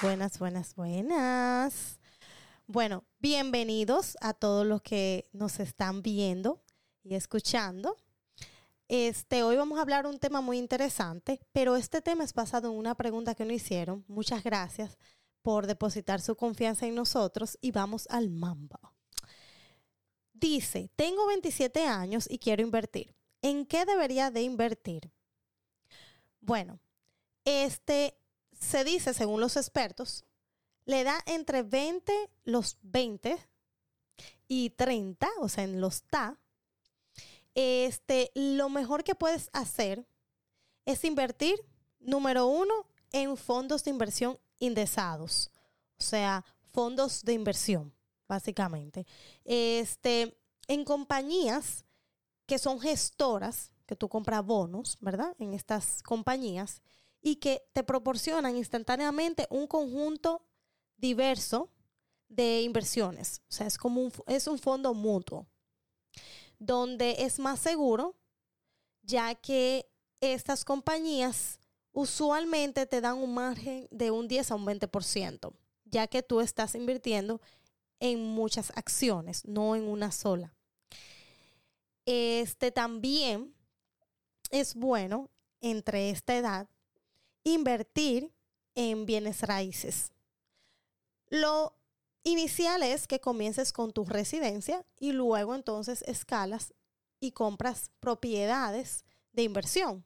Buenas, buenas, buenas. Bueno, bienvenidos a todos los que nos están viendo y escuchando. Este, hoy vamos a hablar un tema muy interesante, pero este tema es basado en una pregunta que nos hicieron. Muchas gracias por depositar su confianza en nosotros y vamos al mambo. Dice, tengo 27 años y quiero invertir. ¿En qué debería de invertir? Bueno, este se dice, según los expertos, le da entre 20, los 20 y 30, o sea, en los TA. Este, lo mejor que puedes hacer es invertir, número uno, en fondos de inversión indexados, o sea, fondos de inversión, básicamente. Este, en compañías que son gestoras, que tú compras bonos, ¿verdad? En estas compañías y que te proporcionan instantáneamente un conjunto diverso de inversiones. O sea, es como un, es un fondo mutuo, donde es más seguro, ya que estas compañías usualmente te dan un margen de un 10 a un 20%, ya que tú estás invirtiendo en muchas acciones, no en una sola. Este también es bueno entre esta edad invertir en bienes raíces. Lo inicial es que comiences con tu residencia y luego entonces escalas y compras propiedades de inversión.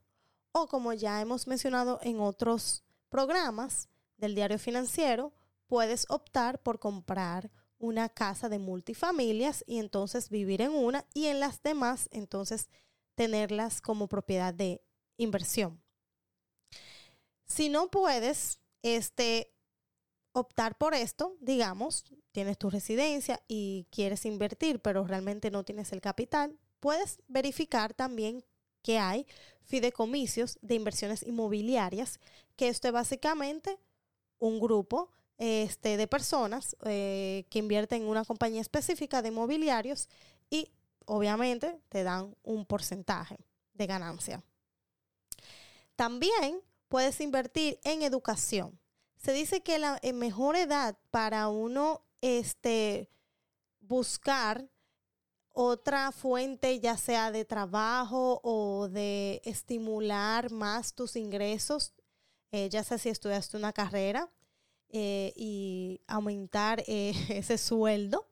O como ya hemos mencionado en otros programas del diario financiero, puedes optar por comprar una casa de multifamilias y entonces vivir en una y en las demás entonces tenerlas como propiedad de inversión. Si no puedes este, optar por esto, digamos, tienes tu residencia y quieres invertir, pero realmente no tienes el capital, puedes verificar también que hay fideicomisos de inversiones inmobiliarias, que esto es básicamente un grupo este, de personas eh, que invierten en una compañía específica de inmobiliarios y obviamente te dan un porcentaje de ganancia. También puedes invertir en educación. Se dice que la eh, mejor edad para uno este, buscar otra fuente, ya sea de trabajo o de estimular más tus ingresos, eh, ya sea si estudiaste una carrera eh, y aumentar ese sueldo,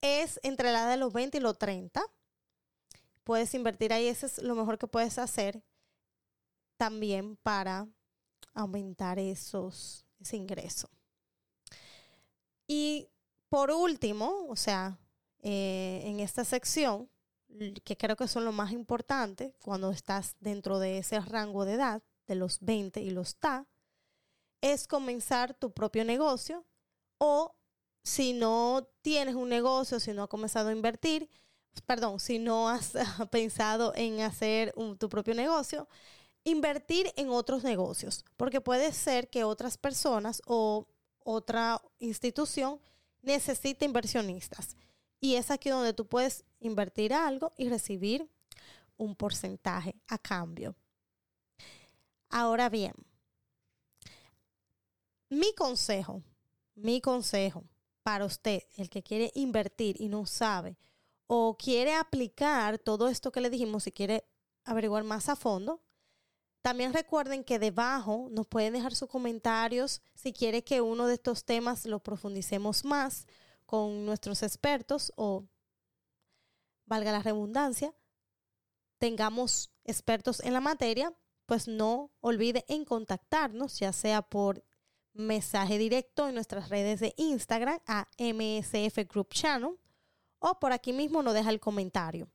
es entre la edad de los 20 y los 30. Puedes invertir ahí, eso es lo mejor que puedes hacer también para aumentar esos, ese ingreso. Y por último, o sea, eh, en esta sección, que creo que son lo más importante cuando estás dentro de ese rango de edad, de los 20 y los TA, es comenzar tu propio negocio o si no tienes un negocio, si no has comenzado a invertir, perdón, si no has pensado en hacer tu propio negocio, invertir en otros negocios, porque puede ser que otras personas o otra institución necesite inversionistas. Y es aquí donde tú puedes invertir algo y recibir un porcentaje a cambio. Ahora bien, mi consejo, mi consejo para usted, el que quiere invertir y no sabe, o quiere aplicar todo esto que le dijimos y quiere averiguar más a fondo, también recuerden que debajo nos pueden dejar sus comentarios si quiere que uno de estos temas lo profundicemos más con nuestros expertos o, valga la redundancia, tengamos expertos en la materia, pues no olvide en contactarnos, ya sea por mensaje directo en nuestras redes de Instagram a MSF Group Channel o por aquí mismo nos deja el comentario.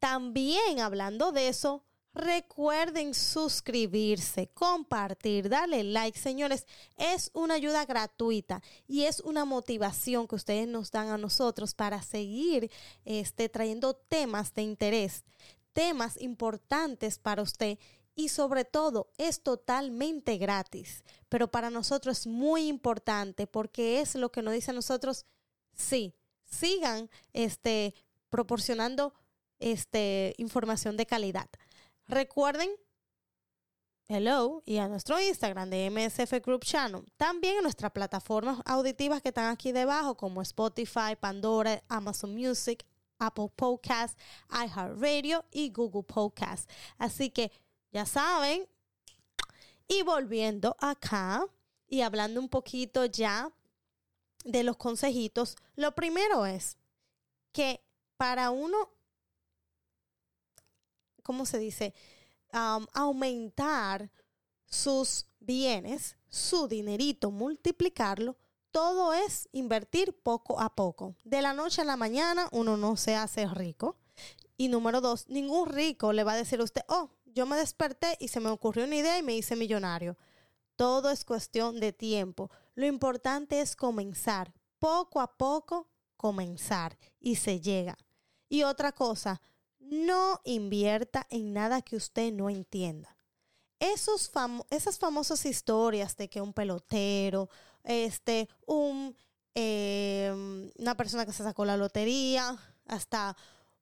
También hablando de eso, Recuerden suscribirse, compartir, darle like, señores. Es una ayuda gratuita y es una motivación que ustedes nos dan a nosotros para seguir este, trayendo temas de interés, temas importantes para usted y sobre todo es totalmente gratis. Pero para nosotros es muy importante porque es lo que nos dice a nosotros, Sí, sigan este, proporcionando este, información de calidad. Recuerden, hello, y a nuestro Instagram de MSF Group Channel. También en nuestras plataformas auditivas que están aquí debajo, como Spotify, Pandora, Amazon Music, Apple Podcast, iHeartRadio y Google Podcast. Así que ya saben. Y volviendo acá y hablando un poquito ya de los consejitos, lo primero es que para uno, ¿cómo se dice? aumentar sus bienes, su dinerito, multiplicarlo, todo es invertir poco a poco. De la noche a la mañana uno no se hace rico. Y número dos, ningún rico le va a decir a usted, oh, yo me desperté y se me ocurrió una idea y me hice millonario. Todo es cuestión de tiempo. Lo importante es comenzar, poco a poco comenzar y se llega. Y otra cosa, no invierta en nada que usted no entienda. Esos esas famosas historias de que un pelotero, este, un, em, una persona que se sacó la lotería, hasta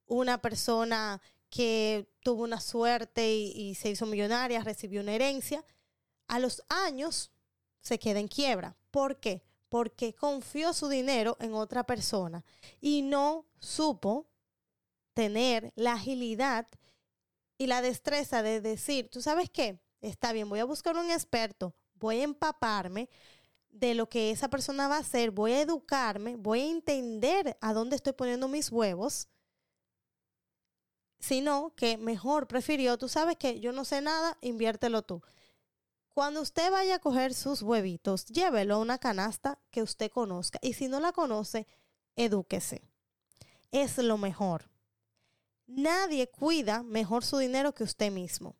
una persona que tuvo una suerte y, se hizo millonaria, recibió una herencia, a los años se queda en quiebra. ¿Por qué? Porque confió su dinero en otra persona y no supo tener la agilidad y la destreza de decir, tú sabes qué, está bien, voy a buscar un experto, voy a empaparme de lo que esa persona va a hacer, voy a educarme, voy a entender a dónde estoy poniendo mis huevos sino que mejor prefirió, tú sabes que yo no sé nada, inviértelo tú. Cuando usted vaya a coger sus huevitos, llévelo a una canasta que usted conozca y si no la conoce, edúquese. Es lo mejor. Nadie cuida mejor su dinero que usted mismo.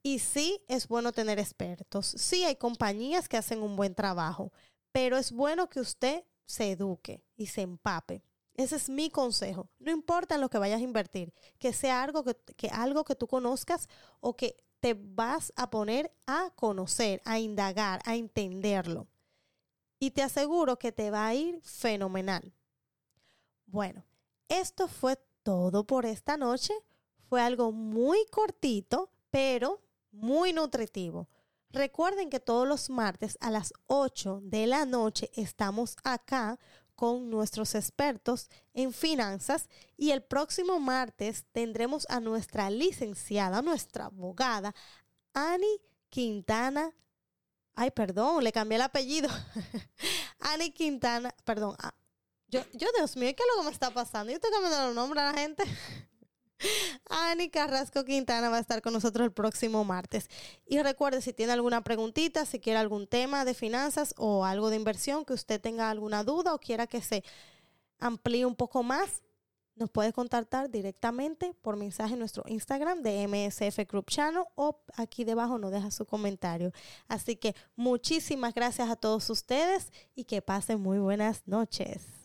Y sí es bueno tener expertos, sí hay compañías que hacen un buen trabajo, pero es bueno que usted se eduque y se empape. Ese es mi consejo. No importa en lo que vayas a invertir, que sea algo que, algo que tú conozcas o que te vas a poner a conocer, a indagar, a entenderlo. Y te aseguro que te va a ir fenomenal. Bueno, esto fue todo por esta noche. Fue algo muy cortito, pero muy nutritivo. Recuerden que todos los martes a las 8 de la noche estamos acá con nuestros expertos en finanzas y el próximo martes tendremos a nuestra licenciada, nuestra abogada, Ani Quintana. Ay, perdón, le cambié el apellido. Ani Quintana, perdón. Yo, Dios mío, ¿qué es lo que me está pasando? Yo estoy cambiando el nombre a la gente. Ani Carrasco Quintana va a estar con nosotros el próximo martes. Y recuerde, si tiene alguna preguntita, si quiere algún tema de finanzas o algo de inversión, que usted tenga alguna duda o quiera que se amplíe un poco más, nos puede contactar directamente por mensaje en nuestro Instagram de MSF Group Channel o aquí debajo nos deja su comentario. Así que muchísimas gracias a todos ustedes y que pasen muy buenas noches.